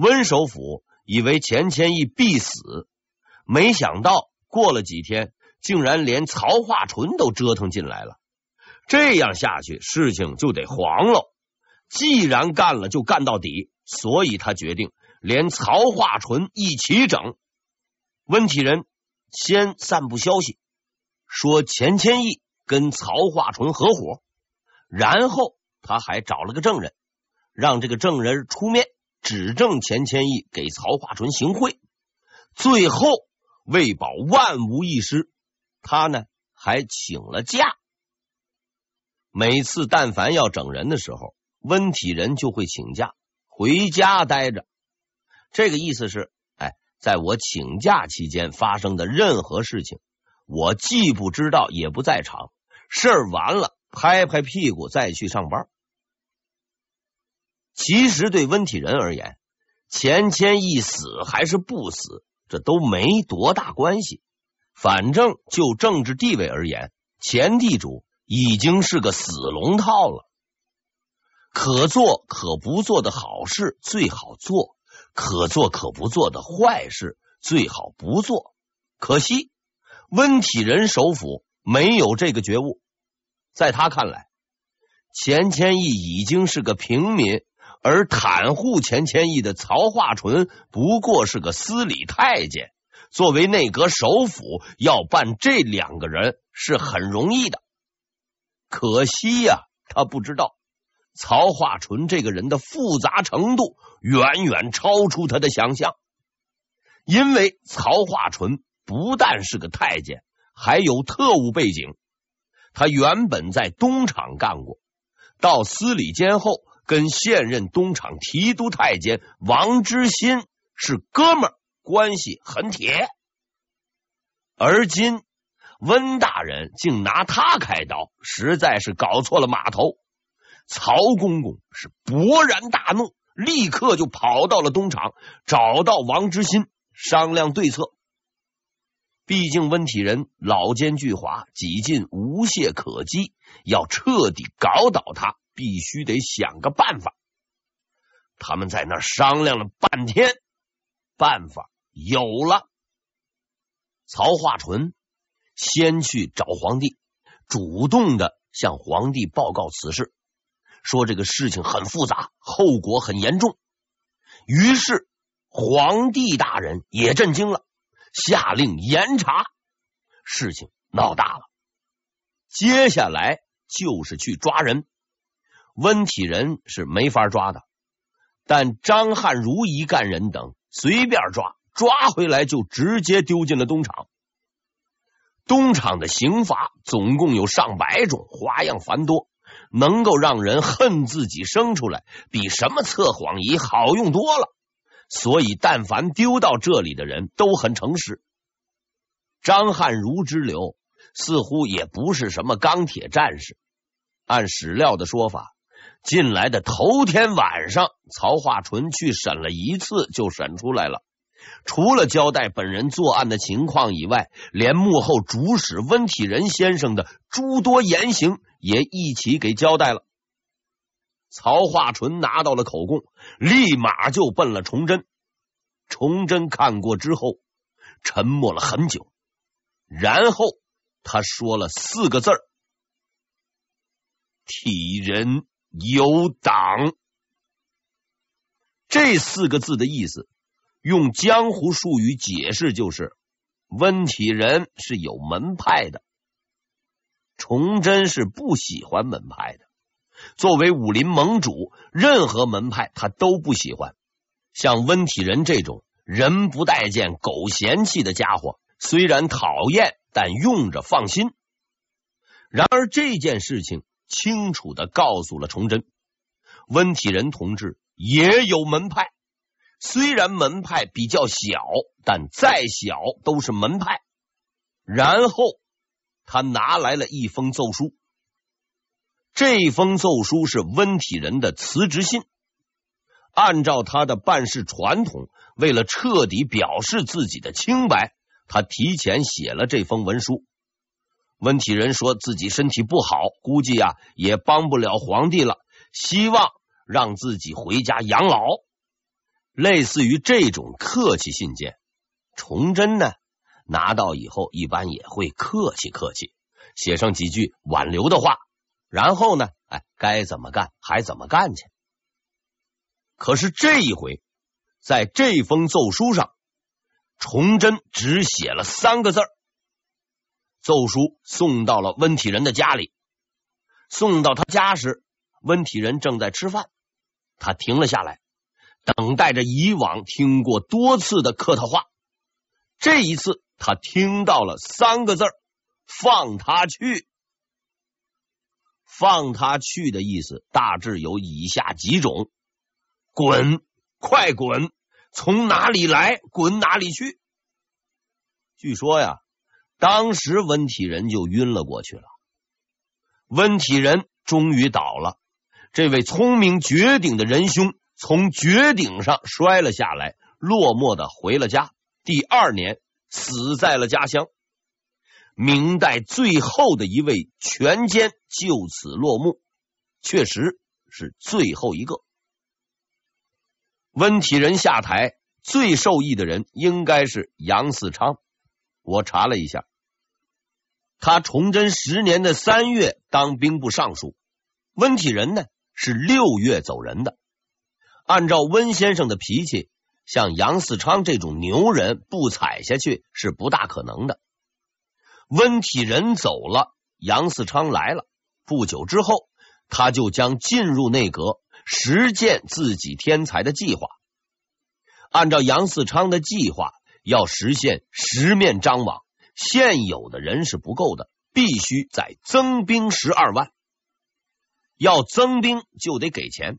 温首府以为钱谦益必死，没想到过了几天，竟然连曹化淳都折腾进来了。这样下去，事情就得黄了。既然干了，就干到底。所以他决定连曹化淳一起整。温体仁先散布消息，说钱谦益跟曹化淳合伙，然后他还找了个证人，让这个证人出面指证钱谦益给曹化淳行贿。最后为保万无一失，他呢还请了假。每次但凡要整人的时候，温体仁就会请假回家待着。这个意思是，哎，在我请假期间发生的任何事情，我既不知道，也不在场。事儿完了，拍拍屁股再去上班。其实对温体仁而言，钱谦益死还是不死，这都没多大关系。反正就政治地位而言，钱地主。已经是个死龙套了，可做可不做的好事最好做，可做可不做的坏事最好不做。可惜温体仁首府没有这个觉悟，在他看来，钱谦益已经是个平民，而袒护钱谦益的曹化淳不过是个司礼太监。作为内阁首辅，要办这两个人是很容易的。可惜呀、他不知道曹化淳这个人的复杂程度远远超出他的想象。因为曹化淳不但是个太监，还有特务背景。他原本在东厂干过，到司礼监后，跟现任东厂提督太监王之心是哥们儿，关系很铁。而今。温大人竟拿他开刀，实在是搞错了码头。曹公公是勃然大怒，立刻就跑到了东厂，找到王之心商量对策。毕竟温体仁老奸巨猾，几近无懈可击，要彻底搞倒他，必须得想个办法。他们在那儿商量了半天，办法有了。曹化淳。先去找皇帝，主动的向皇帝报告此事，说这个事情很复杂，后果很严重。于是皇帝大人也震惊了，下令严查。事情闹大了，接下来就是去抓人。温体仁是没法抓的，但张汉如一干人等随便抓，抓回来就直接丢进了东厂。东厂的刑罚总共有上百种，花样繁多，能够让人恨自己生出来，比什么测谎仪好用多了。所以，但凡丢到这里的人都很诚实。张汉如之流似乎也不是什么钢铁战士。按史料的说法，进来的头天晚上，曹化淳去审了一次，就审出来了。除了交代本人作案的情况以外，连幕后主使温体仁先生的诸多言行也一起给交代了。曹化淳拿到了口供，立马就奔了崇祯。崇祯看过之后，沉默了很久，然后他说了四个字儿：“体仁有党。”这四个字的意思。用江湖术语解释，就是温体仁是有门派的。崇祯是不喜欢门派的，作为武林盟主，任何门派他都不喜欢。像温体仁这种人不待见狗嫌弃的家伙，虽然讨厌，但用着放心。然而这件事情清楚的告诉了崇祯，温体仁同志也有门派。虽然门派比较小，但再小都是门派。然后他拿来了一封奏书，这封奏书是温体仁的辞职信。按照他的办事传统，为了彻底表示自己的清白，他提前写了这封文书。温体仁说自己身体不好，估计啊也帮不了皇帝了，希望让自己回家养老。类似于这种客气信件，崇祯呢拿到以后，一般也会客气客气，写上几句挽留的话，然后呢，哎，该怎么干还怎么干去。可是这一回，在这封奏书上，崇祯只写了三个字儿。奏书送到了温体仁的家里，送到他家时，温体仁正在吃饭，他停了下来。等待着以往听过多次的客套话，这一次他听到了三个字：“放他去。”放他去的意思大致有以下几种：滚，快滚，从哪里来滚哪里去。据说呀，当时温体仁就晕了过去了。温体仁终于倒了，这位聪明绝顶的仁兄。从绝顶上摔了下来，落寞的回了家。第二年死在了家乡。明代最后的一位权奸就此落幕，确实是最后一个。温体仁下台最受益的人应该是杨嗣昌。我查了一下，他崇祯十年的三月当兵部尚书，温体仁呢是六月走人的。按照温先生的脾气，像杨嗣昌这种牛人不踩下去是不大可能的。温体仁走了，杨嗣昌来了。不久之后，他就将进入内阁，实践自己天才的计划。按照杨嗣昌的计划，要实现十面张网，现有的人是不够的，必须再增兵十二万。要增兵就得给钱。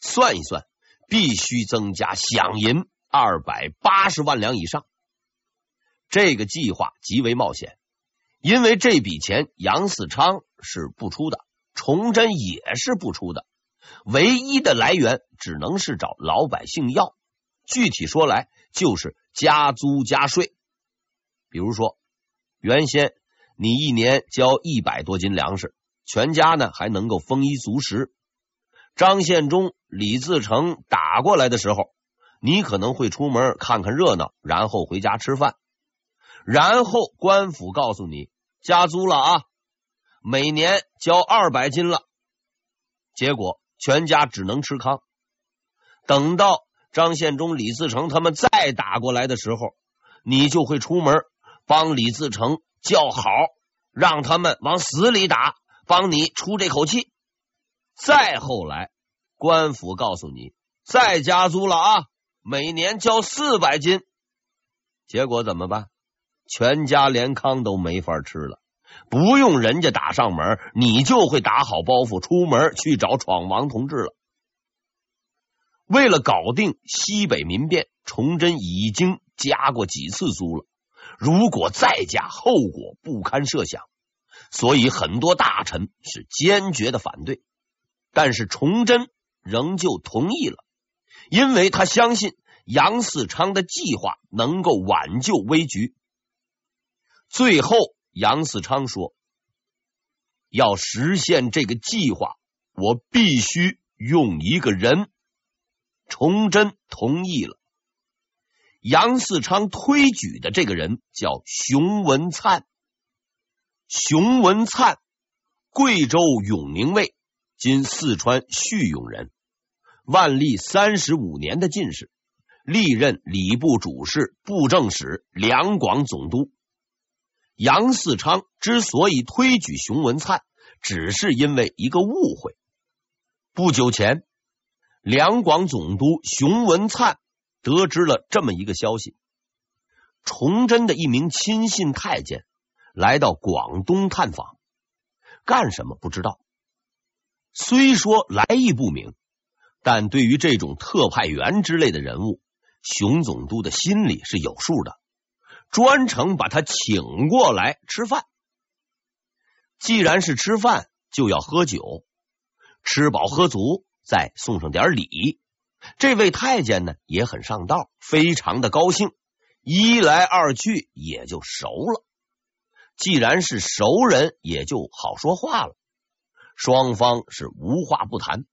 算一算，必须增加饷银二百八十万两以上。这个计划极为冒险，因为这笔钱杨嗣昌是不出的，崇祯也是不出的，唯一的来源只能是找老百姓要。具体说来，就是加租加税。比如说，原先你一年交一百多斤粮食，全家呢还能够丰衣足食。张献忠、李自成打过来的时候，你可能会出门看看热闹，然后回家吃饭。然后官府告诉你加租了啊，每年交二百斤了。结果全家只能吃糠。等到张献忠、李自成他们再打过来的时候，你就会出门帮李自成叫好，让他们往死里打，帮你出这口气。再后来，官府告诉你再加租了啊，每年交四百斤。结果怎么办？全家连糠都没法吃了，不用人家打上门，你就会打好包袱出门去找闯王同志了。为了搞定西北民变，崇祯已经加过几次租了，如果再加，后果不堪设想，所以很多大臣是坚决的反对。但是崇祯仍旧同意了，因为他相信杨嗣昌的计划能够挽救危局。最后，杨嗣昌说：“要实现这个计划，我必须用一个人。”崇祯同意了。杨嗣昌推举的这个人叫熊文灿。熊文灿，贵州永宁卫。今四川叙永人，万历三十五年的进士，历任礼部主事、布政使、两广总督。杨嗣昌之所以推举熊文灿，只是因为一个误会。不久前，两广总督熊文灿得知了这么一个消息：崇祯的一名亲信太监来到广东探访，干什么不知道。虽说来意不明，但对于这种特派员之类的人物，熊总督的心里是有数的，专程把他请过来吃饭。既然是吃饭，就要喝酒，吃饱喝足，再送上点礼。这位太监呢也很上道，非常的高兴，一来二去也就熟了。既然是熟人，也就好说话了。双方是无话不谈，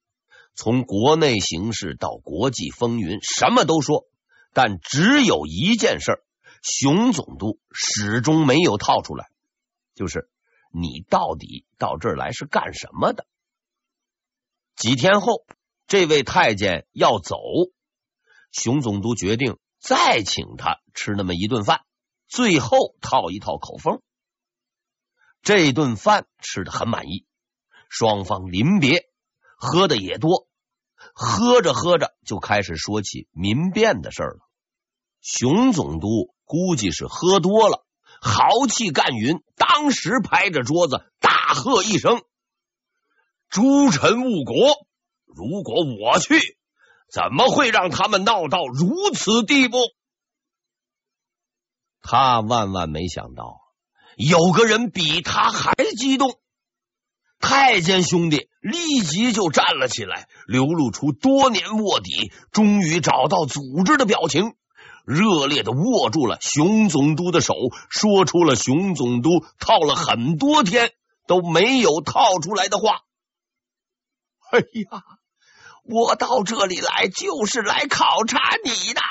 从国内形势到国际风云，什么都说，但只有一件事，熊总督始终没有套出来，就是你到底到这儿来是干什么的？几天后，这位太监要走，熊总督决定再请他吃那么一顿饭，最后套一套口风。这顿饭吃的很满意，双方临别。喝的也多，喝着喝着就开始说起民变的事儿了。熊总督估计是喝多了，豪气干云，当时拍着桌子大喝一声：“诸臣误国！如果我去，怎么会让他们闹到如此地步？”他万万没想到，有个人比他还激动。太监兄弟立即就站了起来，流露出多年卧底、终于找到组织的表情，热烈的握住了熊总督的手，说出了熊总督套了很多天都没有套出来的话：“哎呀，我到这里来就是来考察你的，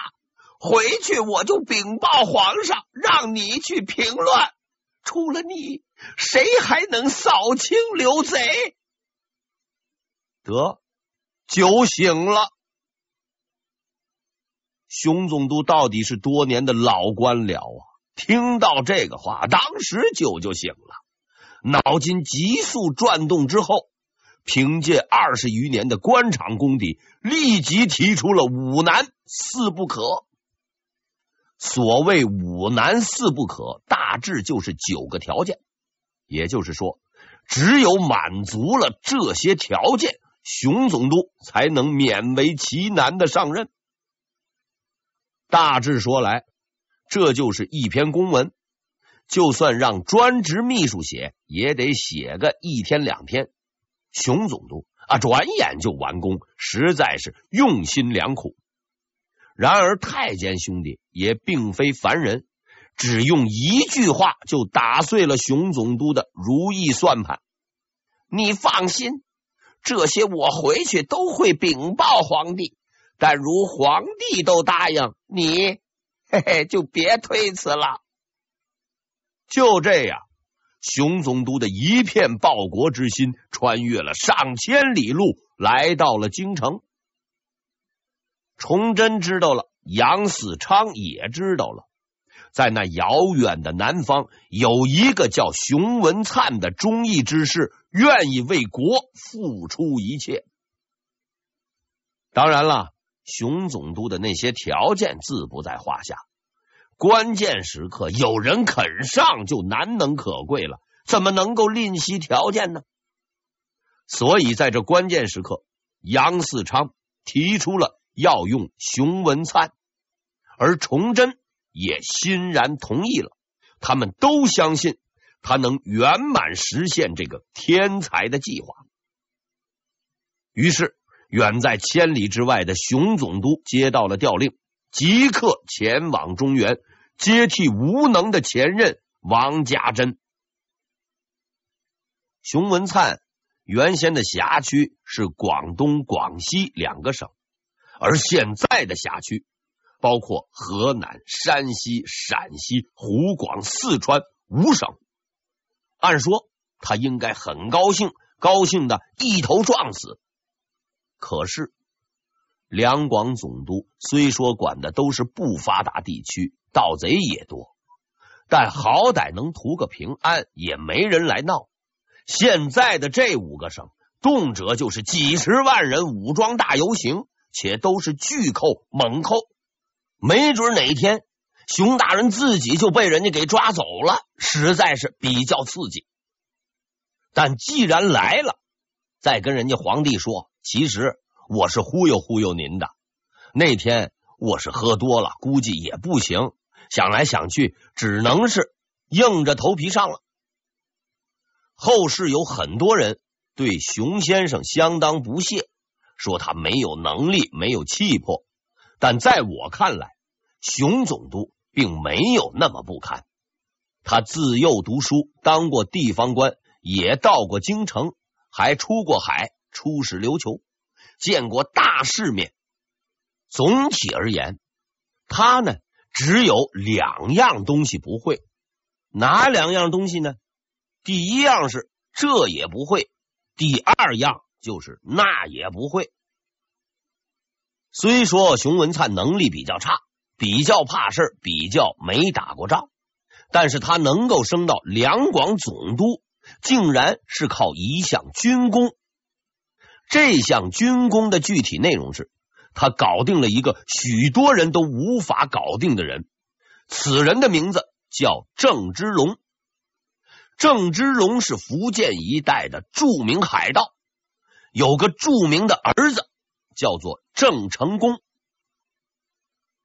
回去我就禀报皇上，让你去平乱。”除了你，谁还能扫清流贼？得，酒醒了。熊总督到底是多年的老官僚啊，听到这个话，当时酒就醒了，脑筋急速转动之后，凭借二十余年的官场功底，立即提出了五难四不可。所谓五难四不可，大致就是九个条件。也就是说，只有满足了这些条件，熊总督才能勉为其难的上任。大致说来，这就是一篇公文，就算让专职秘书写，也得写个一天两天。熊总督啊，转眼就完工，实在是用心良苦。然而，太监兄弟也并非凡人，只用一句话就打碎了熊总督的如意算盘。你放心，这些我回去都会禀报皇帝。但如皇帝都答应你，嘿嘿，就别推辞了。就这样，熊总督的一片报国之心，穿越了上千里路，来到了京城。崇祯知道了，杨嗣昌也知道了，在那遥远的南方，有一个叫熊文灿的忠义之士，愿意为国付出一切。当然了，熊总督的那些条件自不在话下，关键时刻有人肯上就难能可贵了，怎么能够吝惜条件呢？所以在这关键时刻，杨嗣昌提出了。要用熊文灿，而崇祯也欣然同意了。他们都相信他能圆满实现这个天才的计划。于是，远在千里之外的熊总督接到了调令，即刻前往中原接替无能的前任王家珍。熊文灿原先的辖区是广东、广西两个省。而现在的辖区包括河南、山西、陕西、湖广、四川五省。按说他应该很高兴，高兴的一头撞死。可是两广总督虽说管的都是不发达地区，盗贼也多，但好歹能图个平安，也没人来闹。现在的这五个省，动辄就是几十万人武装大游行。且都是巨扣猛扣，没准哪天熊大人自己就被人家给抓走了，实在是比较刺激。但既然来了，再跟人家皇帝说，其实我是忽悠忽悠您的。那天我是喝多了，估计也不行。想来想去，只能是硬着头皮上了。后世有很多人对熊先生相当不屑。说他没有能力，没有气魄，但在我看来，熊总督并没有那么不堪。他自幼读书，当过地方官，也到过京城，还出过海，出使琉球。见过大世面。总体而言，他呢只有两样东西不会，哪两样东西呢？第一样是这也不会，第二样就是那也不会。虽说熊文灿能力比较差，比较怕事，比较没打过仗，但是他能够升到两广总督，竟然是靠一项军功。这项军功的具体内容是，他搞定了一个许多人都无法搞定的人，此人的名字叫郑芝龙。郑芝龙是福建一带的著名海盗，有个著名的儿子。叫做郑成功，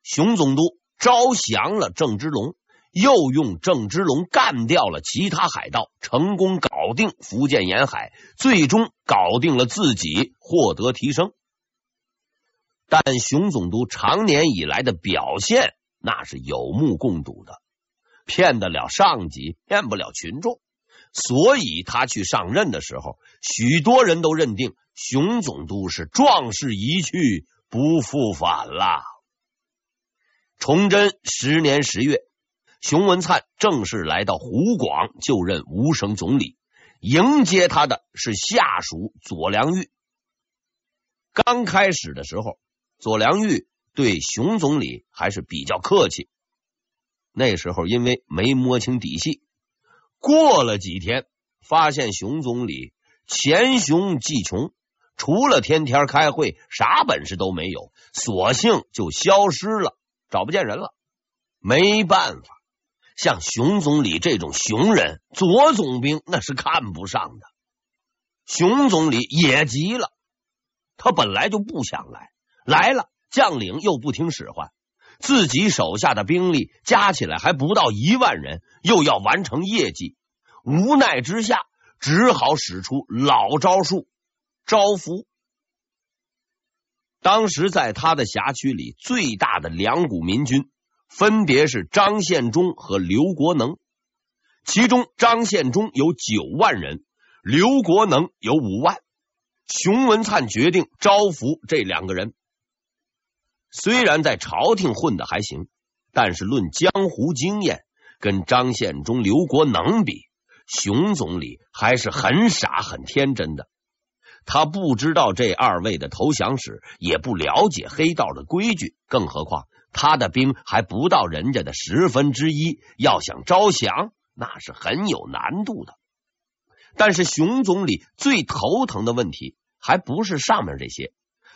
熊总督招降了郑芝龙，又用郑芝龙干掉了其他海盗，成功搞定福建沿海，最终搞定了自己，获得提升。但熊总督长年以来的表现，那是有目共睹的，骗得了上级，骗不了群众。所以他去上任的时候，许多人都认定熊总督是壮士一去不复返了。崇祯十年十月，熊文灿正式来到湖广就任吴省总理，迎接他的是下属左良玉。刚开始的时候，左良玉对熊总理还是比较客气。那时候因为没摸清底细。过了几天，发现熊总理黔雄技穷，除了天天开会，啥本事都没有，索性就消失了，找不见人了。没办法，像熊总理这种熊人，左总兵那是看不上的。熊总理也急了，他本来就不想来，来了将领又不听使唤。自己手下的兵力加起来还不到一万人，又要完成业绩，无奈之下只好使出老招数招抚。当时在他的辖区里，最大的两股民军分别是张献忠和刘国能，其中张献忠有九万人，刘国能有五万。熊文灿决定招抚这两个人。虽然在朝廷混的还行，但是论江湖经验，跟张献忠、刘国能比，熊总理还是很傻、很天真的。他不知道这二位的投降史，也不了解黑道的规矩，更何况他的兵还不到人家的十分之一，要想招降，那是很有难度的。但是熊总理最头疼的问题，还不是上面这些。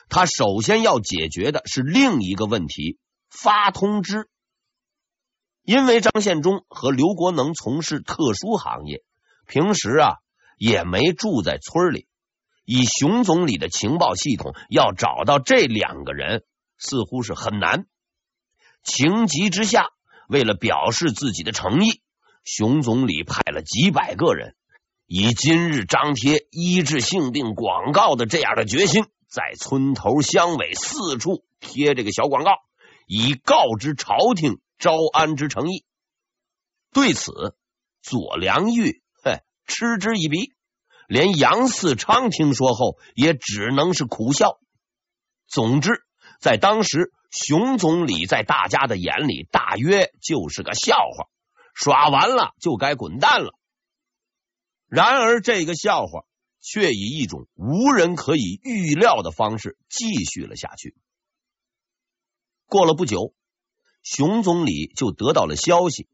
他首先要解决的是另一个问题：发通知。因为张献忠和刘国能从事特殊行业，平时啊也没住在村里。以熊总理的情报系统，要找到这两个人似乎是很难。情急之下，为了表示自己的诚意，熊总理派了几百个人，以今日张贴医治性病广告的这样的决心。在村头乡尾四处贴这个小广告，以告知朝廷招安之诚意。对此，左良玉嘿嗤之以鼻，连杨嗣昌听说后也只能是苦笑。总之，在当时，熊总理在大家的眼里大约就是个笑话，耍完了就该滚蛋了。然而，这个笑话。却以一种无人可以预料的方式继续了下去。过了不久，熊总理就得到了消息，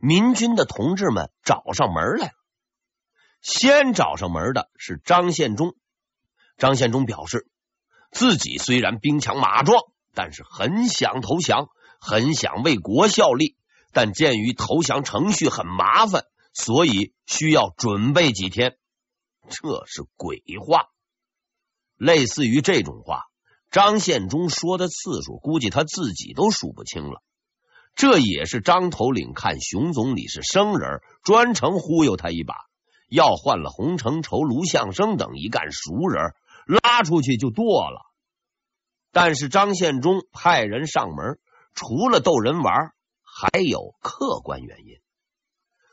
民军的同志们找上门来了。先找上门的是张献忠。张献忠表示，自己虽然兵强马壮，但是很想投降，很想为国效力，但鉴于投降程序很麻烦，所以需要准备几天。这是鬼话，类似于这种话，张献忠说的次数，估计他自己都数不清了。这也是张头领看熊总理是生人，专程忽悠他一把，要换了洪承畴、卢象升等一干熟人，拉出去就剁了。但是张献忠派人上门，除了逗人玩，还有客观原因。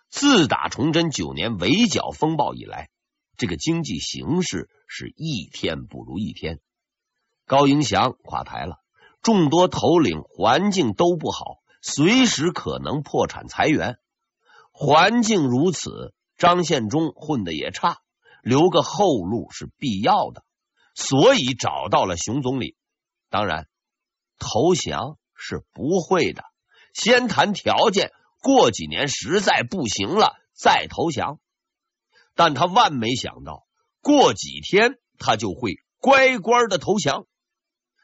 自打崇祯九年围剿风暴以来。这个经济形势是一天不如一天，高迎祥垮台了，众多头领环境都不好，随时可能破产裁员。环境如此，张献忠混的也差，留个后路是必要的，所以找到了熊总理。当然，投降是不会的，先谈条件，过几年实在不行了再投降。但他万没想到，过几天他就会乖乖的投降。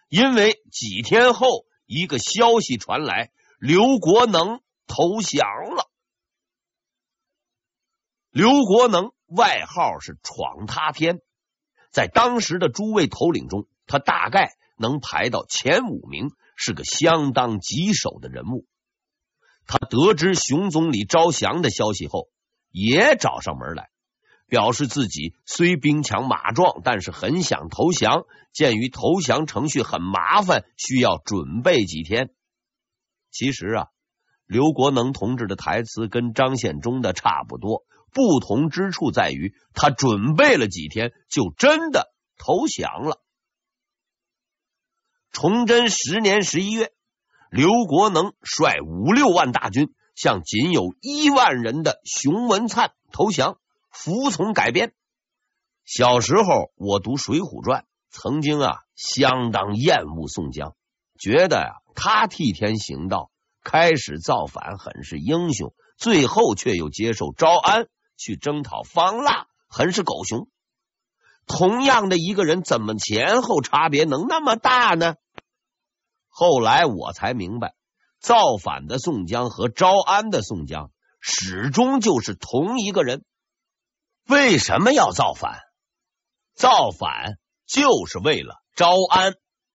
因为几天后，一个消息传来，刘国能投降了。刘国能外号是“闯他天”，在当时的诸位头领中，他大概能排到前五名，是个相当棘手的人物。他得知熊总理招降的消息后，也找上门来。表示自己虽兵强马壮，但是很想投降。鉴于投降程序很麻烦，需要准备几天。其实啊，刘国能同志的台词跟张献忠的差不多，不同之处在于他准备了几天，就真的投降了。崇祯十年十一月，刘国能率五六万大军向仅有一万人的熊文灿投降。服从改编。小时候我读《水浒传》，曾经啊相当厌恶宋江，觉得呀、啊、他替天行道，开始造反很是英雄，最后却又接受招安去征讨方腊，很是狗熊。同样的一个人，怎么前后差别能那么大呢？后来我才明白，造反的宋江和招安的宋江始终就是同一个人。为什么要造反？造反就是为了招安。